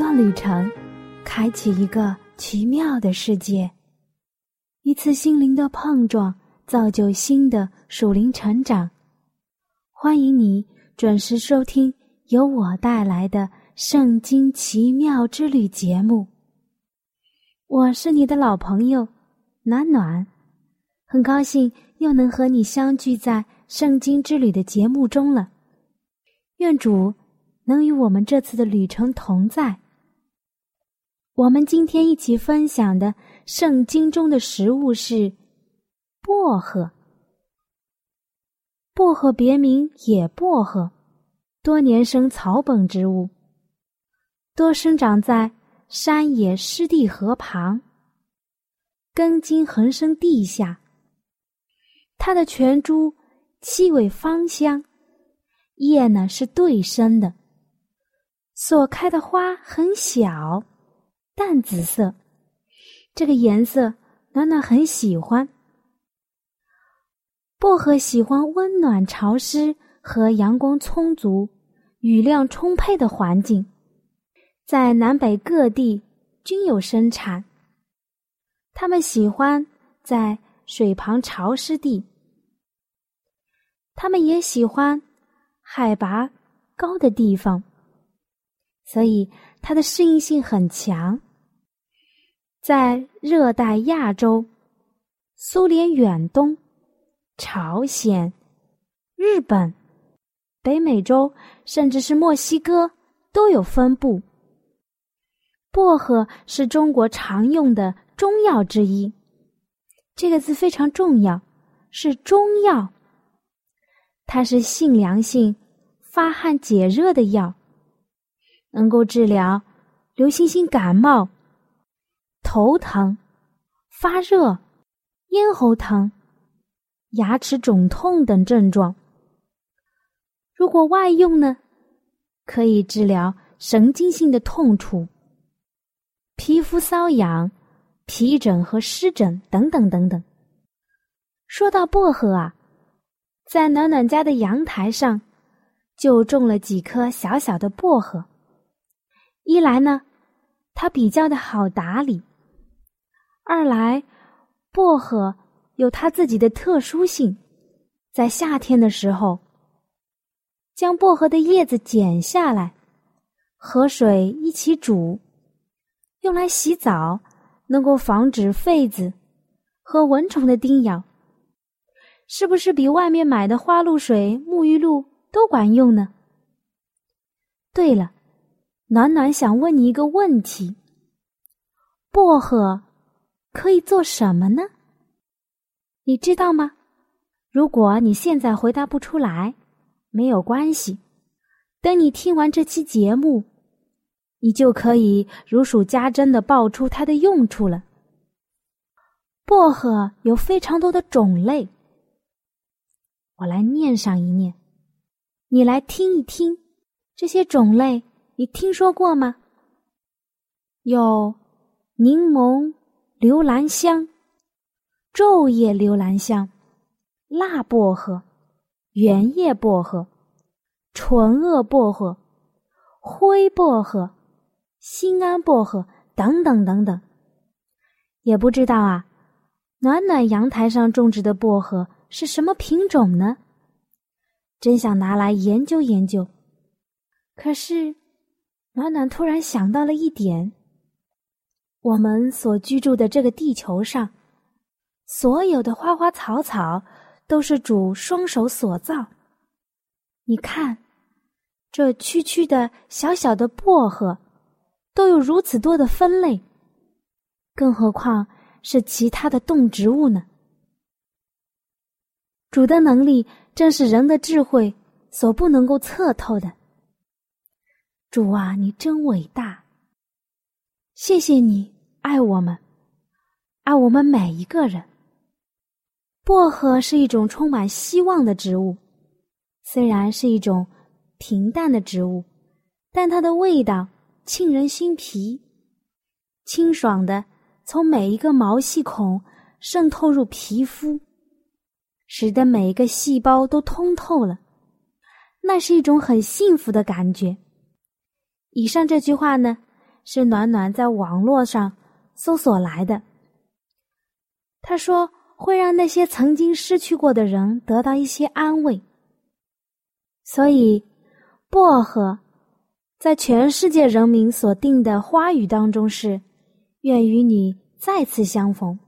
段旅程，开启一个奇妙的世界。一次心灵的碰撞，造就新的属灵成长。欢迎你准时收听由我带来的《圣经奇妙之旅》节目。我是你的老朋友暖暖，很高兴又能和你相聚在。圣经之旅的节目中了，愿主能与我们这次的旅程同在。我们今天一起分享的圣经中的食物是薄荷。薄荷别名野薄荷，多年生草本植物，多生长在山野湿地河旁，根茎横生地下。它的全株。气味芳香，叶呢是对生的，所开的花很小，淡紫色，这个颜色暖暖很喜欢。薄荷喜欢温暖潮湿和阳光充足、雨量充沛的环境，在南北各地均有生产。它们喜欢在水旁潮湿地。它们也喜欢海拔高的地方，所以它的适应性很强。在热带亚洲、苏联远东、朝鲜、日本、北美洲，甚至是墨西哥都有分布。薄荷是中国常用的中药之一，这个字非常重要，是中药。它是性凉性、发汗解热的药，能够治疗流行性感冒、头疼、发热、咽喉疼、牙齿肿痛等症状。如果外用呢，可以治疗神经性的痛楚、皮肤瘙痒、皮疹和湿疹等等等等。说到薄荷啊。在暖暖家的阳台上，就种了几棵小小的薄荷。一来呢，它比较的好打理；二来，薄荷有它自己的特殊性。在夏天的时候，将薄荷的叶子剪下来，和水一起煮，用来洗澡，能够防止痱子和蚊虫的叮咬。是不是比外面买的花露水、沐浴露都管用呢？对了，暖暖想问你一个问题：薄荷可以做什么呢？你知道吗？如果你现在回答不出来，没有关系，等你听完这期节目，你就可以如数家珍的报出它的用处了。薄荷有非常多的种类。我来念上一念，你来听一听，这些种类你听说过吗？有柠檬留兰香、昼夜留兰香、辣薄荷、圆叶薄荷、纯萼薄荷、灰薄荷、新安薄荷等等等等。也不知道啊，暖暖阳台上种植的薄荷。是什么品种呢？真想拿来研究研究。可是，暖暖突然想到了一点：我们所居住的这个地球上，所有的花花草草都是主双手所造。你看，这区区的小小的薄荷，都有如此多的分类，更何况是其他的动植物呢？主的能力正是人的智慧所不能够测透的。主啊，你真伟大！谢谢你爱我们，爱我们每一个人。薄荷是一种充满希望的植物，虽然是一种平淡的植物，但它的味道沁人心脾，清爽的从每一个毛细孔渗透入皮肤，使得每一个细胞都通透了。那是一种很幸福的感觉。以上这句话呢，是暖暖在网络上搜索来的。他说。会让那些曾经失去过的人得到一些安慰，所以薄荷在全世界人民所定的花语当中是“愿与你再次相逢”。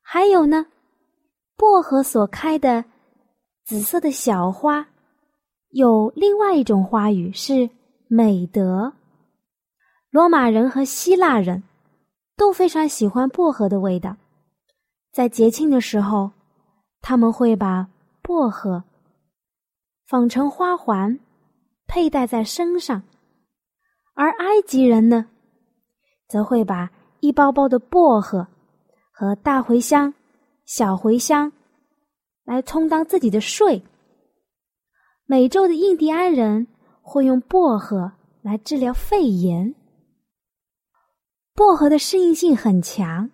还有呢，薄荷所开的紫色的小花，有另外一种花语是“美德”。罗马人和希腊人都非常喜欢薄荷的味道。在节庆的时候，他们会把薄荷纺成花环，佩戴在身上；而埃及人呢，则会把一包包的薄荷和大茴香、小茴香来充当自己的税。美洲的印第安人会用薄荷来治疗肺炎。薄荷的适应性很强。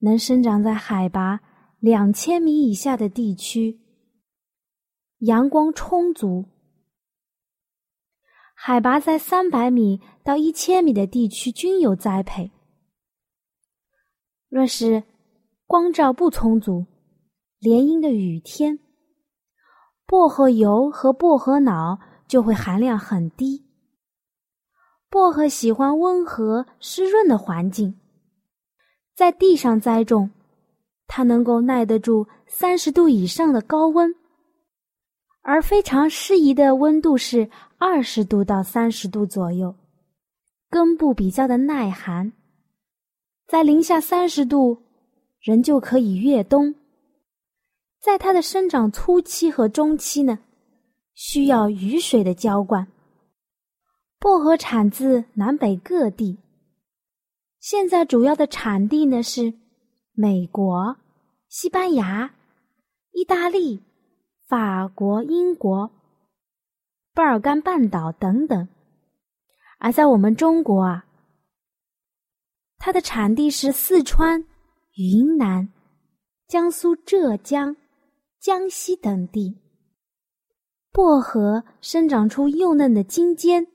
能生长在海拔两千米以下的地区，阳光充足；海拔在三百米到一千米的地区均有栽培。若是光照不充足、连阴的雨天，薄荷油和薄荷脑就会含量很低。薄荷喜欢温和湿润的环境。在地上栽种，它能够耐得住三十度以上的高温，而非常适宜的温度是二十度到三十度左右。根部比较的耐寒，在零下三十度，人就可以越冬。在它的生长初期和中期呢，需要雨水的浇灌。薄荷产自南北各地。现在主要的产地呢是美国、西班牙、意大利、法国、英国、巴尔干半岛等等，而在我们中国啊，它的产地是四川、云南、江苏、浙江、江西等地。薄荷生长出幼嫩的茎尖，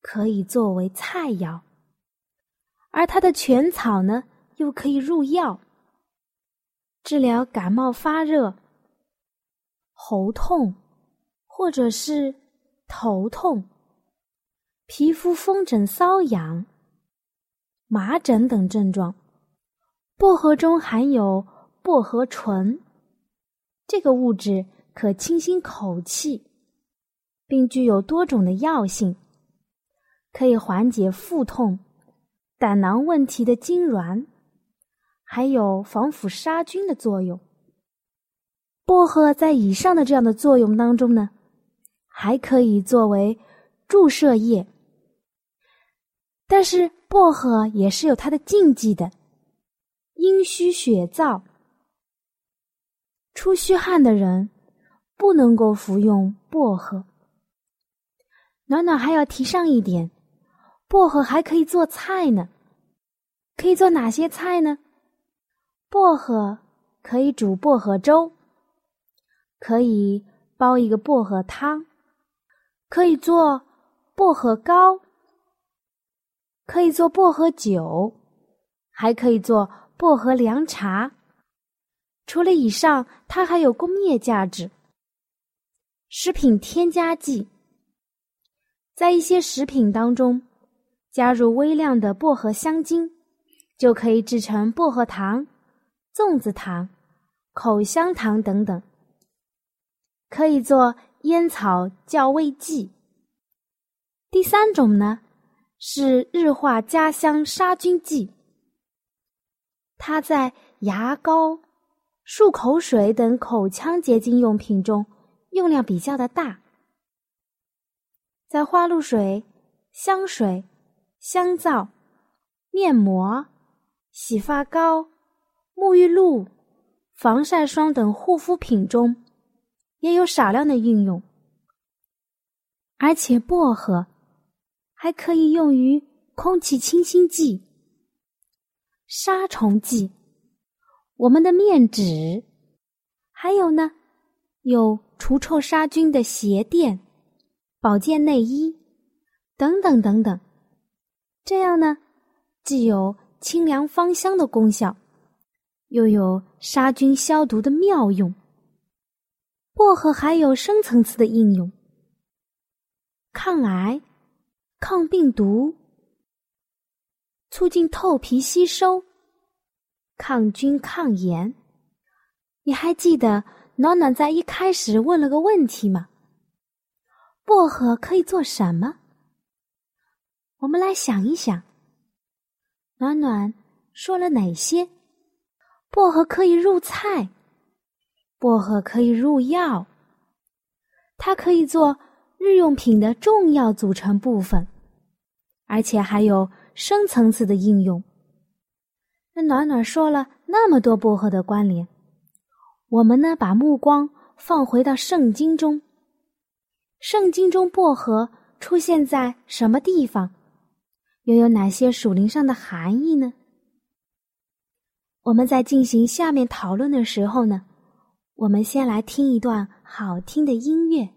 可以作为菜肴。而它的全草呢，又可以入药，治疗感冒发热、喉痛，或者是头痛、皮肤风疹瘙痒、麻疹等症状。薄荷中含有薄荷醇，这个物质可清新口气，并具有多种的药性，可以缓解腹痛。胆囊问题的痉挛，还有防腐杀菌的作用。薄荷在以上的这样的作用当中呢，还可以作为注射液。但是薄荷也是有它的禁忌的，阴虚血燥、出虚汗的人不能够服用薄荷。暖暖还要提上一点。薄荷还可以做菜呢，可以做哪些菜呢？薄荷可以煮薄荷粥，可以煲一个薄荷汤，可以做薄荷糕，可以做薄荷酒，还可以做薄荷凉茶。除了以上，它还有工业价值。食品添加剂，在一些食品当中。加入微量的薄荷香精，就可以制成薄荷糖、粽子糖、口香糖等等。可以做烟草校味剂。第三种呢是日化加香杀菌剂，它在牙膏、漱口水等口腔洁净用品中用量比较的大。在花露水、香水、香皂、面膜、洗发膏、沐浴露、防晒霜等护肤品中也有少量的应用，而且薄荷还可以用于空气清新剂、杀虫剂。我们的面纸，还有呢，有除臭杀菌的鞋垫、保健内衣等等等等。这样呢，既有清凉芳香的功效，又有杀菌消毒的妙用。薄荷还有深层次的应用，抗癌、抗病毒、促进透皮吸收。抗菌抗炎，你还记得暖暖在一开始问了个问题吗？薄荷可以做什么？我们来想一想，暖暖说了哪些？薄荷可以入菜，薄荷可以入药，它可以做日用品的重要组成部分，而且还有深层次的应用。那暖暖说了那么多薄荷的关联，我们呢把目光放回到圣经中。圣经中薄荷出现在什么地方？又有哪些属灵上的含义呢？我们在进行下面讨论的时候呢，我们先来听一段好听的音乐。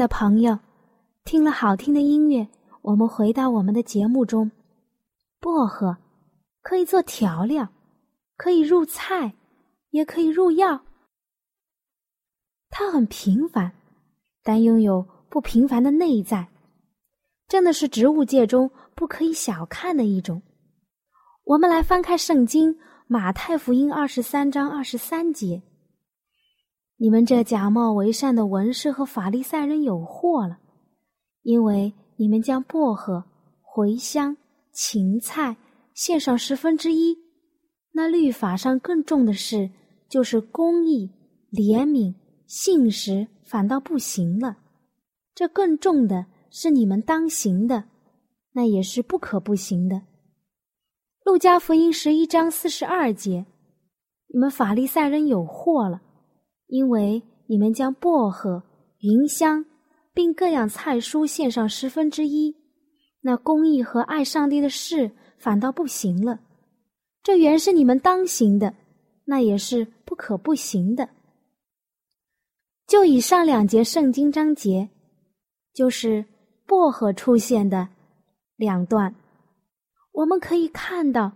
的朋友，听了好听的音乐，我们回到我们的节目中。薄荷可以做调料，可以入菜，也可以入药。它很平凡，但拥有不平凡的内在，真的是植物界中不可以小看的一种。我们来翻开圣经《马太福音》二十三章二十三节。你们这假冒为善的文士和法利赛人有祸了，因为你们将薄荷、茴香、芹菜献上十分之一，那律法上更重的事，就是公义、怜悯、信实，反倒不行了。这更重的是你们当行的，那也是不可不行的。路加福音十一章四十二节，你们法利赛人有祸了。因为你们将薄荷、芸香，并各样菜蔬献上十分之一，那公义和爱上帝的事反倒不行了。这原是你们当行的，那也是不可不行的。就以上两节圣经章节，就是薄荷出现的两段，我们可以看到，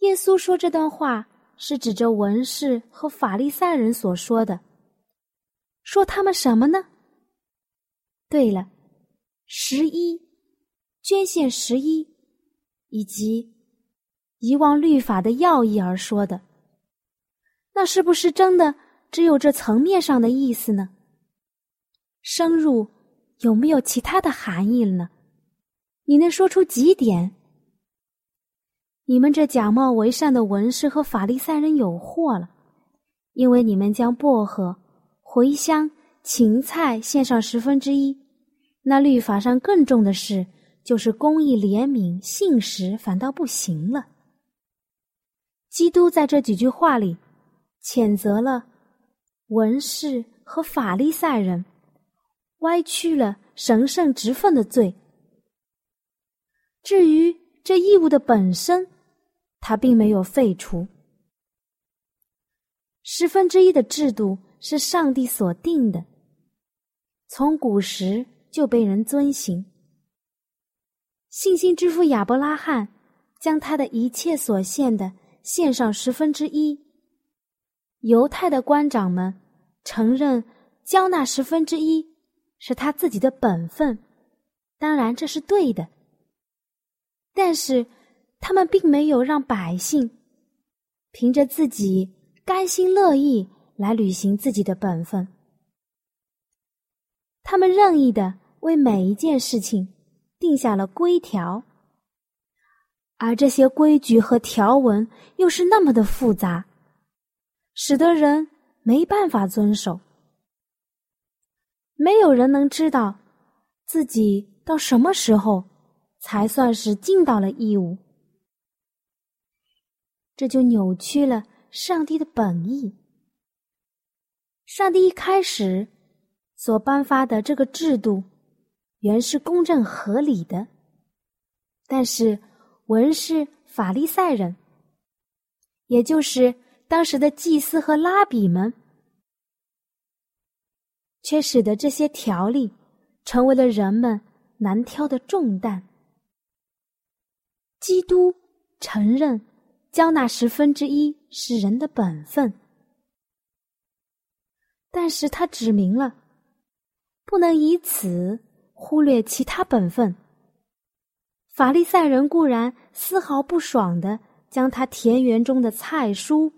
耶稣说这段话。是指着文士和法利赛人所说的，说他们什么呢？对了，十一捐献十一，以及遗忘律法的要义而说的，那是不是真的只有这层面上的意思呢？深入有没有其他的含义了呢？你能说出几点？你们这假冒为善的文士和法利赛人有祸了，因为你们将薄荷、茴香、芹菜献上十分之一，那律法上更重的事，就是公义、怜悯、信实，反倒不行了。基督在这几句话里，谴责了文士和法利赛人，歪曲了神圣职分的罪。至于这义务的本身，他并没有废除十分之一的制度，是上帝所定的，从古时就被人遵行。信心之父亚伯拉罕将他的一切所献的献上十分之一，犹太的官长们承认交纳十分之一是他自己的本分，当然这是对的，但是。他们并没有让百姓凭着自己甘心乐意来履行自己的本分，他们任意的为每一件事情定下了规条，而这些规矩和条文又是那么的复杂，使得人没办法遵守。没有人能知道自己到什么时候才算是尽到了义务。这就扭曲了上帝的本意。上帝一开始所颁发的这个制度，原是公正合理的，但是文士、法利赛人，也就是当时的祭司和拉比们，却使得这些条例成为了人们难挑的重担。基督承认。交纳十分之一是人的本分，但是他指明了，不能以此忽略其他本分。法利赛人固然丝毫不爽的将他田园中的菜蔬，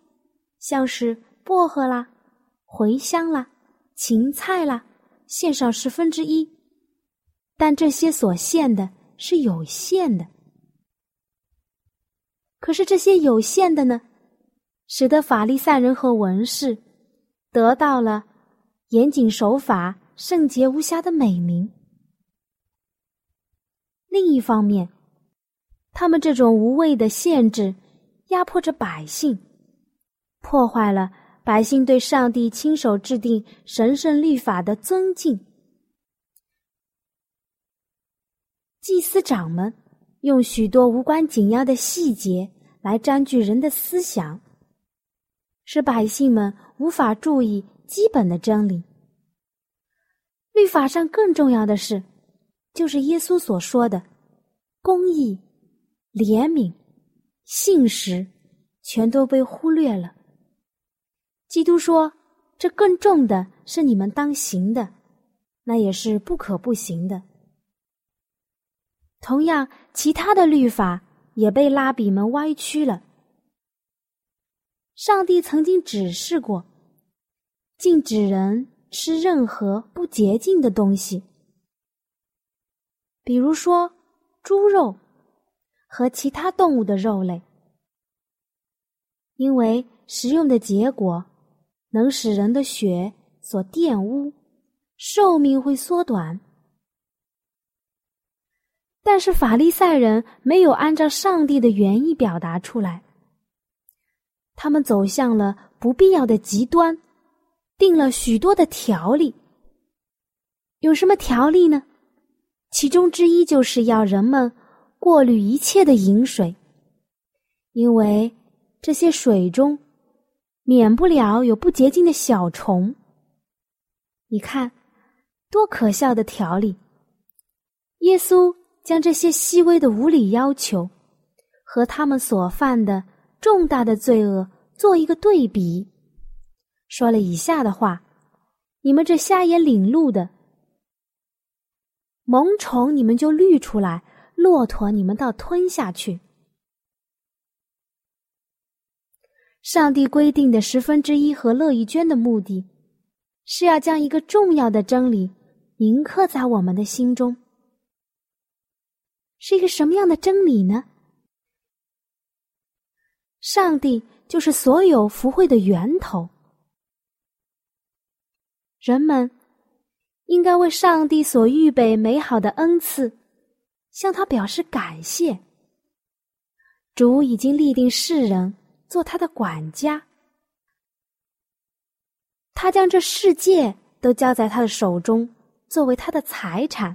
像是薄荷啦、茴香啦、芹菜啦，献上十分之一，但这些所献的是有限的。可是这些有限的呢，使得法利赛人和文士得到了严谨守法、圣洁无瑕的美名。另一方面，他们这种无谓的限制压迫着百姓，破坏了百姓对上帝亲手制定神圣律法的尊敬。祭司长们。用许多无关紧要的细节来占据人的思想，使百姓们无法注意基本的真理。律法上更重要的是，就是耶稣所说的公义、怜悯、信实，全都被忽略了。基督说：“这更重的是你们当行的，那也是不可不行的。”同样，其他的律法也被拉比们歪曲了。上帝曾经指示过，禁止人吃任何不洁净的东西，比如说猪肉和其他动物的肉类，因为食用的结果能使人的血所玷污，寿命会缩短。但是法利赛人没有按照上帝的原意表达出来，他们走向了不必要的极端，定了许多的条例。有什么条例呢？其中之一就是要人们过滤一切的饮水，因为这些水中免不了有不洁净的小虫。你看，多可笑的条例！耶稣。将这些细微的无理要求和他们所犯的重大的罪恶做一个对比，说了以下的话：“你们这瞎眼领路的，萌宠你们就滤出来，骆驼你们倒吞下去。”上帝规定的十分之一和乐意捐的目的，是要将一个重要的真理铭刻在我们的心中。是一个什么样的真理呢？上帝就是所有福慧的源头，人们应该为上帝所预备美好的恩赐，向他表示感谢。主已经立定世人做他的管家，他将这世界都交在他的手中，作为他的财产。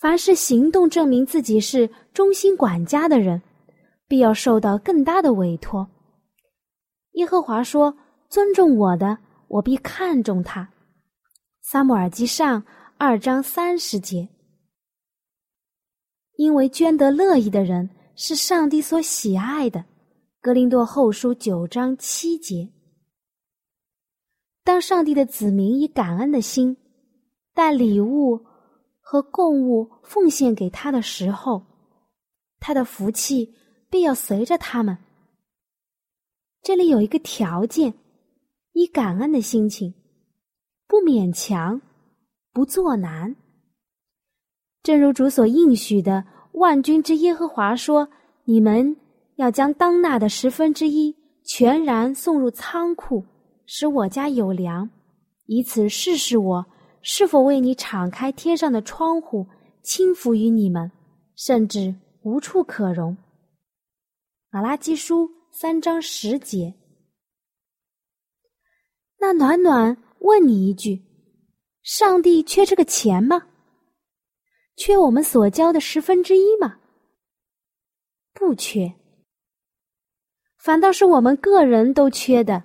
凡是行动证明自己是忠心管家的人，必要受到更大的委托。耶和华说：“尊重我的，我必看重他。”撒母耳记上二章三十节。因为捐得乐意的人是上帝所喜爱的。格林多后书九章七节。当上帝的子民以感恩的心带礼物。和供物奉献给他的时候，他的福气必要随着他们。这里有一个条件：以感恩的心情，不勉强，不作难。正如主所应许的，万军之耶和华说：“你们要将当纳的十分之一全然送入仓库，使我家有粮，以此试试我。”是否为你敞开天上的窗户，轻浮于你们，甚至无处可容？马拉基书三章十节。那暖暖问你一句：上帝缺这个钱吗？缺我们所交的十分之一吗？不缺，反倒是我们个人都缺的。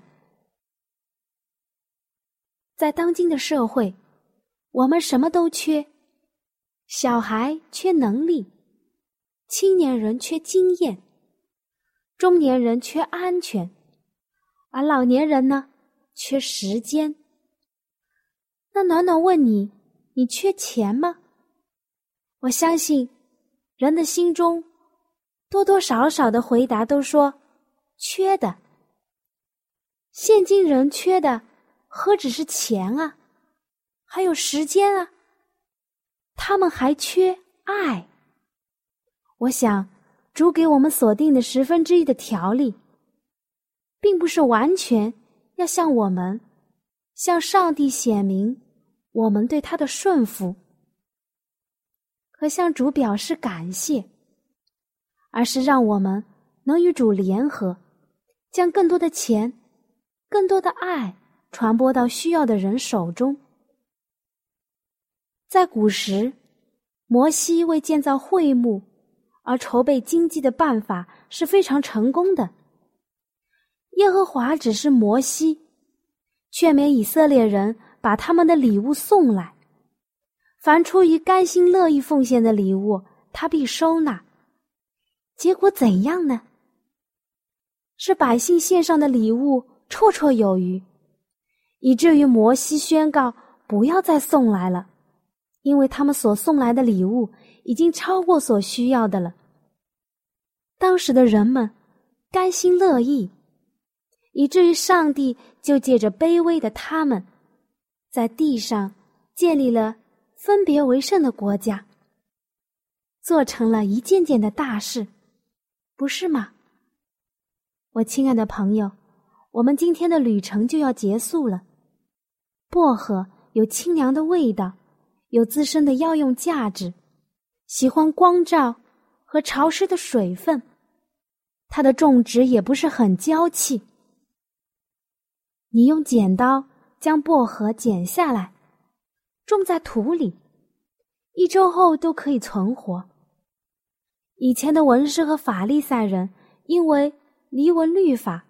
在当今的社会。我们什么都缺，小孩缺能力，青年人缺经验，中年人缺安全，而老年人呢，缺时间。那暖暖问你，你缺钱吗？我相信，人的心中多多少少的回答都说缺的。现今人缺的何止是钱啊？还有时间啊，他们还缺爱。我想，主给我们锁定的十分之一的条例，并不是完全要向我们、向上帝显明我们对他的顺服和向主表示感谢，而是让我们能与主联合，将更多的钱、更多的爱传播到需要的人手中。在古时，摩西为建造会幕而筹备经济的办法是非常成功的。耶和华只是摩西，劝勉以色列人把他们的礼物送来。凡出于甘心乐意奉献的礼物，他必收纳。结果怎样呢？是百姓献上的礼物绰绰有余，以至于摩西宣告不要再送来了，因为他们所送来的礼物已经超过所需要的了。当时的人们甘心乐意，以至于上帝就借着卑微的他们，在地上建立了。分别为圣的国家，做成了一件件的大事，不是吗？我亲爱的朋友，我们今天的旅程就要结束了。薄荷有清凉的味道，有自身的药用价值，喜欢光照和潮湿的水分，它的种植也不是很娇气。你用剪刀将薄荷剪下来。种在土里，一周后都可以存活。以前的文士和法利赛人因为离文律法，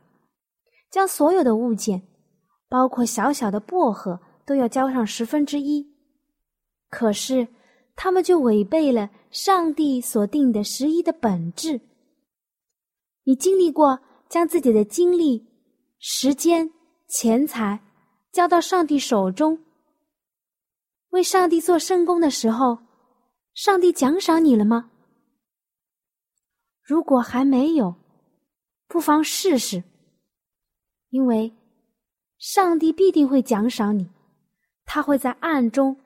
将所有的物件，包括小小的薄荷，都要交上十分之一。可是他们就违背了上帝所定的十一的本质。你经历过将自己的精力、时间、钱财交到上帝手中？为上帝做圣功的时候，上帝奖赏你了吗？如果还没有，不妨试试，因为上帝必定会奖赏你，他会在暗中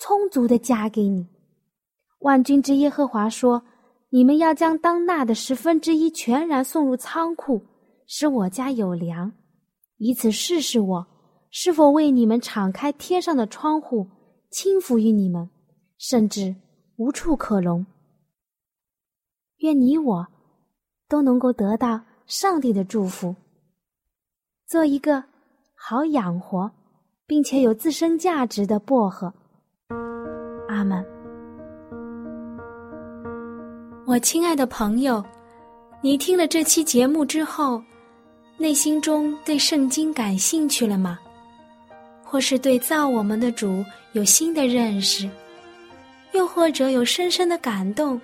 充足的加给你。万军之耶和华说：“你们要将当纳的十分之一全然送入仓库，使我家有粮，以此试试我。”是否为你们敞开天上的窗户，轻抚于你们，甚至无处可容？愿你我都能够得到上帝的祝福，做一个好养活并且有自身价值的薄荷。他们。我亲爱的朋友，你听了这期节目之后，内心中对圣经感兴趣了吗？或是对造我们的主有新的认识，又或者有深深的感动，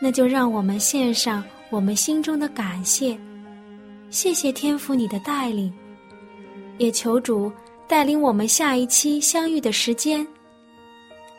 那就让我们献上我们心中的感谢，谢谢天父你的带领，也求主带领我们下一期相遇的时间。